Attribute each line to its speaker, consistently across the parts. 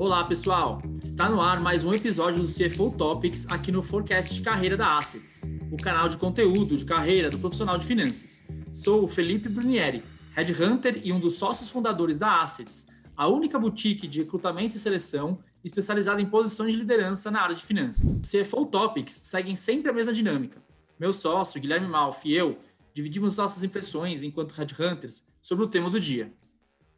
Speaker 1: Olá, pessoal! Está no ar mais um episódio do CFO Topics aqui no Forecast de Carreira da Assets, o canal de conteúdo de carreira do profissional de finanças. Sou o Felipe Brunieri, headhunter e um dos sócios fundadores da Assets, a única boutique de recrutamento e seleção especializada em posições de liderança na área de finanças. CFO Topics seguem sempre a mesma dinâmica. Meu sócio, Guilherme Malf e eu dividimos nossas impressões enquanto headhunters sobre o tema do dia.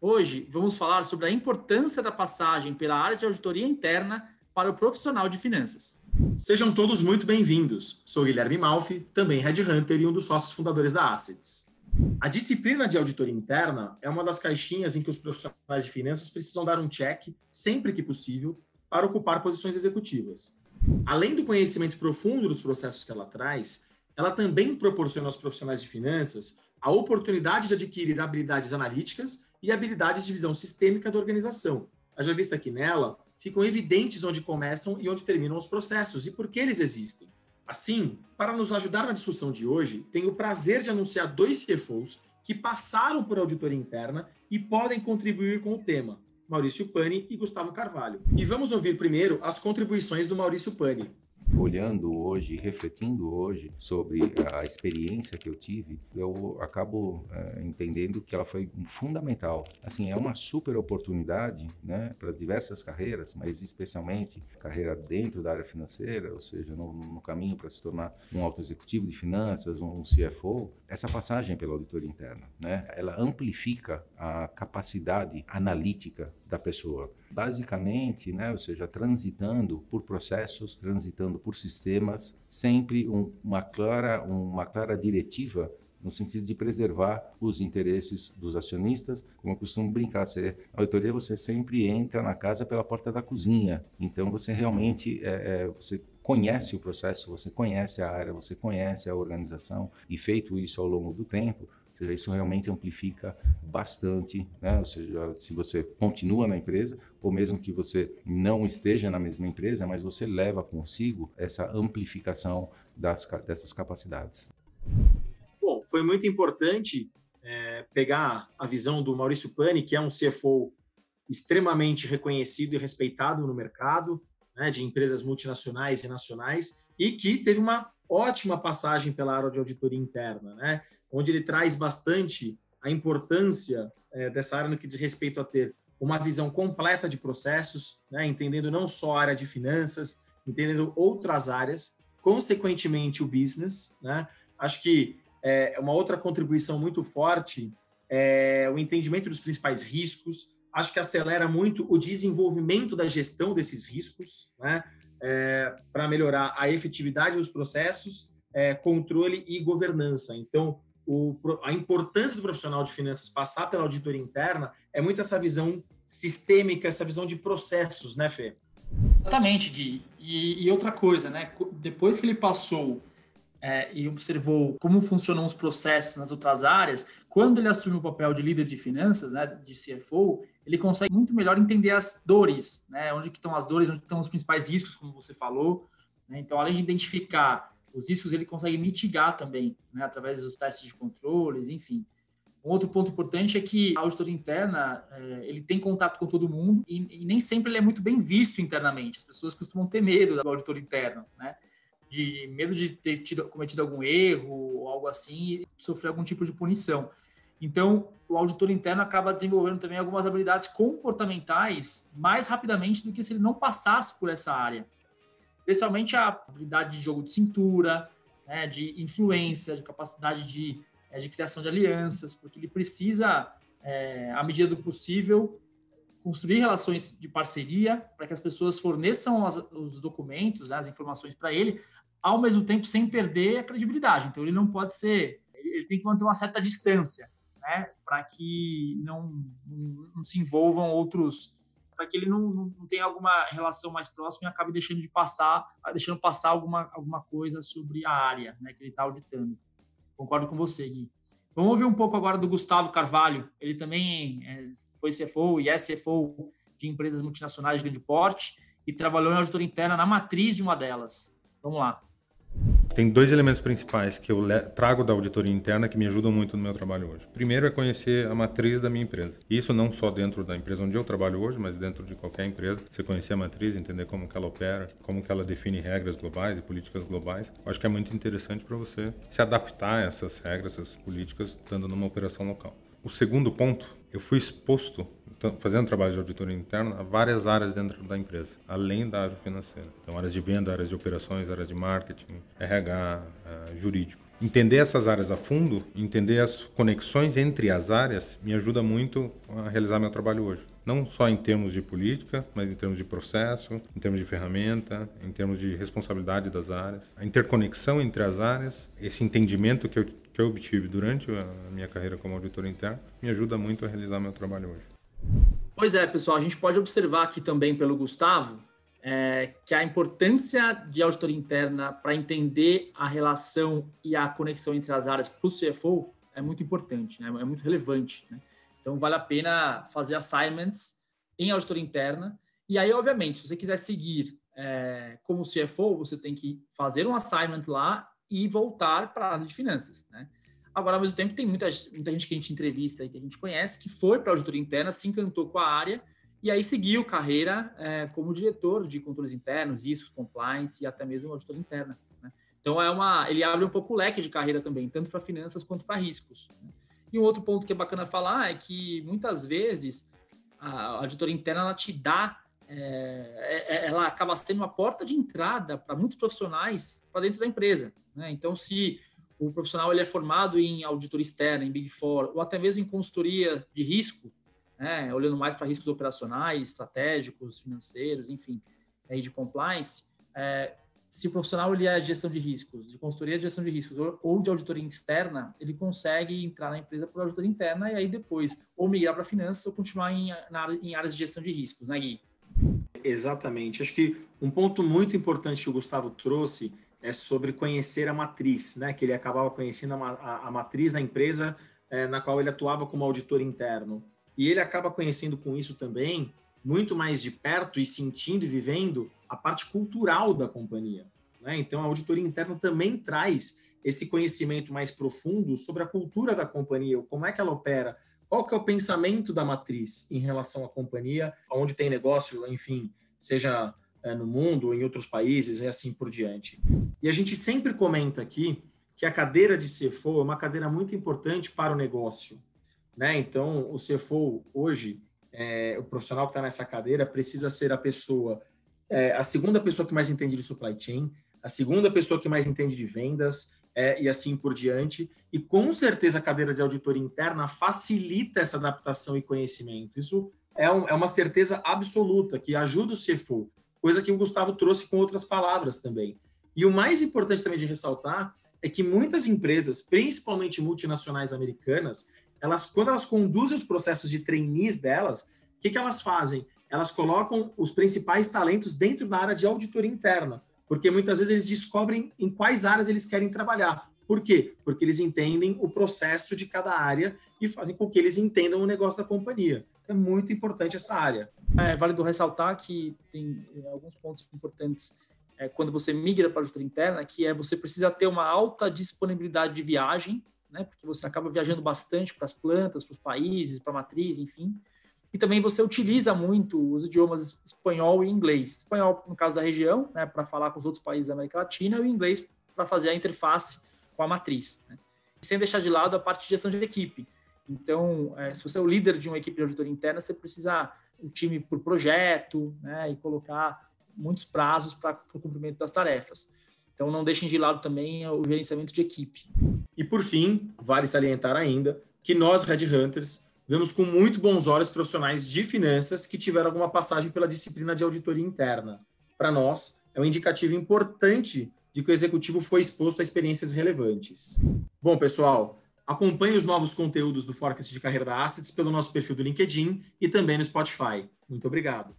Speaker 1: Hoje vamos falar sobre a importância da passagem pela área de auditoria interna para o profissional de finanças.
Speaker 2: Sejam todos muito bem-vindos. Sou Guilherme Malfi, também Headhunter e um dos sócios fundadores da Assets. A disciplina de auditoria interna é uma das caixinhas em que os profissionais de finanças precisam dar um check, sempre que possível, para ocupar posições executivas. Além do conhecimento profundo dos processos que ela traz, ela também proporciona aos profissionais de finanças a oportunidade de adquirir habilidades analíticas e habilidades de visão sistêmica da organização. Haja vista que nela ficam evidentes onde começam e onde terminam os processos e por que eles existem. Assim, para nos ajudar na discussão de hoje, tenho o prazer de anunciar dois CFOs que passaram por auditoria interna e podem contribuir com o tema, Maurício Pani e Gustavo Carvalho. E vamos ouvir primeiro as contribuições do Maurício Pani
Speaker 3: olhando hoje, refletindo hoje sobre a experiência que eu tive, eu acabo é, entendendo que ela foi fundamental. Assim, é uma super oportunidade, né, para as diversas carreiras, mas especialmente carreira dentro da área financeira, ou seja, no, no caminho para se tornar um alto executivo de finanças, um CFO, essa passagem pela auditoria interna, né, ela amplifica a capacidade analítica da pessoa. Basicamente, né, ou seja, transitando por processos, transitando por sistemas, sempre um, uma, clara, uma clara diretiva no sentido de preservar os interesses dos acionistas. Como eu costumo brincar, você, a auditoria você sempre entra na casa pela porta da cozinha. Então você realmente é, é, você conhece o processo, você conhece a área, você conhece a organização e feito isso ao longo do tempo, seja, isso realmente amplifica bastante, né? Ou seja, se você continua na empresa, ou mesmo que você não esteja na mesma empresa, mas você leva consigo essa amplificação das, dessas capacidades.
Speaker 2: Bom, foi muito importante é, pegar a visão do Maurício Pani, que é um CFO extremamente reconhecido e respeitado no mercado, né, de empresas multinacionais e nacionais, e que teve uma ótima passagem pela área de auditoria interna, né? Onde ele traz bastante a importância é, dessa área no que diz respeito a ter uma visão completa de processos, né? entendendo não só a área de finanças, entendendo outras áreas, consequentemente o business. Né? Acho que é uma outra contribuição muito forte é o entendimento dos principais riscos. Acho que acelera muito o desenvolvimento da gestão desses riscos, né? é, para melhorar a efetividade dos processos, é, controle e governança. Então, o, a importância do profissional de finanças passar pela auditoria interna é muito essa visão sistêmica, essa visão de processos, né, Fê?
Speaker 1: Exatamente, Gui. E, e outra coisa, né? Depois que ele passou é, e observou como funcionam os processos nas outras áreas, quando ele assume o papel de líder de finanças, né, de CFO, ele consegue muito melhor entender as dores, né, onde que estão as dores, onde estão os principais riscos, como você falou. Né? Então, além de identificar os riscos, ele consegue mitigar também, né, através dos testes de controles, enfim. Um outro ponto importante é que a auditoria interna, é, ele tem contato com todo mundo e, e, nem sempre ele é muito bem visto internamente. As pessoas costumam ter medo da auditor interno, né? de medo de ter tido, cometido algum erro ou algo assim e sofrer algum tipo de punição. Então, o auditor interno acaba desenvolvendo também algumas habilidades comportamentais mais rapidamente do que se ele não passasse por essa área. Especialmente a habilidade de jogo de cintura, né, de influência, de capacidade de, é, de criação de alianças, porque ele precisa, é, à medida do possível, construir relações de parceria para que as pessoas forneçam as, os documentos, né, as informações para ele, ao mesmo tempo sem perder a credibilidade. Então ele não pode ser, ele tem que manter uma certa distância, né, para que não, não, não, se envolvam outros, para que ele não, não, não, tenha alguma relação mais próxima e acabe deixando de passar, deixando passar alguma, alguma coisa sobre a área, né, que ele está auditando. Concordo com você, Gui. Vamos ouvir um pouco agora do Gustavo Carvalho. Ele também é, foi CFO e é CFO de empresas multinacionais de grande porte e trabalhou em auditoria interna na matriz de uma delas. Vamos lá.
Speaker 4: Tem dois elementos principais que eu trago da auditoria interna que me ajudam muito no meu trabalho hoje. Primeiro é conhecer a matriz da minha empresa. Isso não só dentro da empresa onde eu trabalho hoje, mas dentro de qualquer empresa. Você conhecer a matriz, entender como que ela opera, como que ela define regras globais e políticas globais. Eu acho que é muito interessante para você se adaptar a essas regras, essas políticas, estando numa operação local. O segundo ponto, eu fui exposto fazendo trabalho de auditoria interna a várias áreas dentro da empresa, além da área financeira. Então, áreas de venda, áreas de operações, áreas de marketing, RH, uh, jurídico. Entender essas áreas a fundo, entender as conexões entre as áreas, me ajuda muito a realizar meu trabalho hoje. Não só em termos de política, mas em termos de processo, em termos de ferramenta, em termos de responsabilidade das áreas. A interconexão entre as áreas, esse entendimento que eu, que eu obtive durante a minha carreira como auditor interno, me ajuda muito a realizar meu trabalho hoje.
Speaker 1: Pois é, pessoal, a gente pode observar aqui também pelo Gustavo é, que a importância de auditoria interna para entender a relação e a conexão entre as áreas para o CFO é muito importante, né? é muito relevante. Né? Então, vale a pena fazer assignments em auditoria interna. E aí, obviamente, se você quiser seguir é, como CFO, você tem que fazer um assignment lá e voltar para a área de finanças. Né? Agora, ao mesmo tempo, tem muita, muita gente que a gente entrevista e que a gente conhece que foi para a auditoria interna, se encantou com a área e aí seguiu carreira é, como diretor de controles internos, isso, compliance e até mesmo auditor interna. Né? Então, é uma, ele abre um pouco o leque de carreira também, tanto para finanças quanto para riscos. Né? E um outro ponto que é bacana falar é que muitas vezes a auditoria interna ela te dá, é, é, ela acaba sendo uma porta de entrada para muitos profissionais para dentro da empresa. Né? Então, se o profissional ele é formado em auditoria externa, em Big Four, ou até mesmo em consultoria de risco, né, olhando mais para riscos operacionais, estratégicos, financeiros, enfim, aí de compliance, é, se o profissional ele é gestão de riscos, de consultoria de gestão de riscos ou, ou de auditoria externa, ele consegue entrar na empresa por auditoria interna e aí depois ou migrar para finanças ou continuar em, na, em áreas de gestão de riscos, né, Gui?
Speaker 2: Exatamente. Acho que um ponto muito importante que o Gustavo trouxe é sobre conhecer a matriz, né? Que ele acabava conhecendo a, a, a matriz da empresa é, na qual ele atuava como auditor interno. E ele acaba conhecendo com isso também muito mais de perto e sentindo e vivendo a parte cultural da companhia. Né? Então, a auditoria interna também traz esse conhecimento mais profundo sobre a cultura da companhia, como é que ela opera, qual que é o pensamento da matriz em relação à companhia, onde tem negócio, enfim, seja é, no mundo, em outros países e assim por diante. E a gente sempre comenta aqui que a cadeira de CFO é uma cadeira muito importante para o negócio. Né? Então, o CFO hoje, é, o profissional que está nessa cadeira, precisa ser a pessoa, é, a segunda pessoa que mais entende de supply chain, a segunda pessoa que mais entende de vendas, é, e assim por diante. E com certeza a cadeira de auditoria interna facilita essa adaptação e conhecimento. Isso é, um, é uma certeza absoluta que ajuda o CFO coisa que o Gustavo trouxe com outras palavras também. E o mais importante também de ressaltar é que muitas empresas, principalmente multinacionais americanas, elas quando elas conduzem os processos de trainees delas, o que, que elas fazem? Elas colocam os principais talentos dentro da área de auditoria interna, porque muitas vezes eles descobrem em quais áreas eles querem trabalhar. Por quê? Porque eles entendem o processo de cada área e fazem com que eles entendam o negócio da companhia. É muito importante essa área.
Speaker 1: É válido ressaltar que tem é, alguns pontos importantes é, quando você migra para a auditoria interna, que é você precisa ter uma alta disponibilidade de viagem, né, porque você acaba viajando bastante para as plantas, para os países, para a matriz, enfim. E também você utiliza muito os idiomas espanhol e inglês. Espanhol, no caso da região, né, para falar com os outros países da América Latina, e o inglês para fazer a interface com a matriz. Né. Sem deixar de lado a parte de gestão de equipe. Então, é, se você é o líder de uma equipe de auditoria interna, você precisa o time por projeto, né, e colocar muitos prazos para o cumprimento das tarefas. Então, não deixem de lado também o gerenciamento de equipe.
Speaker 2: E, por fim, vale salientar ainda que nós, Red Hunters, vemos com muito bons olhos profissionais de finanças que tiveram alguma passagem pela disciplina de auditoria interna. Para nós, é um indicativo importante de que o executivo foi exposto a experiências relevantes. Bom, pessoal, Acompanhe os novos conteúdos do Forecast de Carreira da Assets pelo nosso perfil do LinkedIn e também no Spotify. Muito obrigado.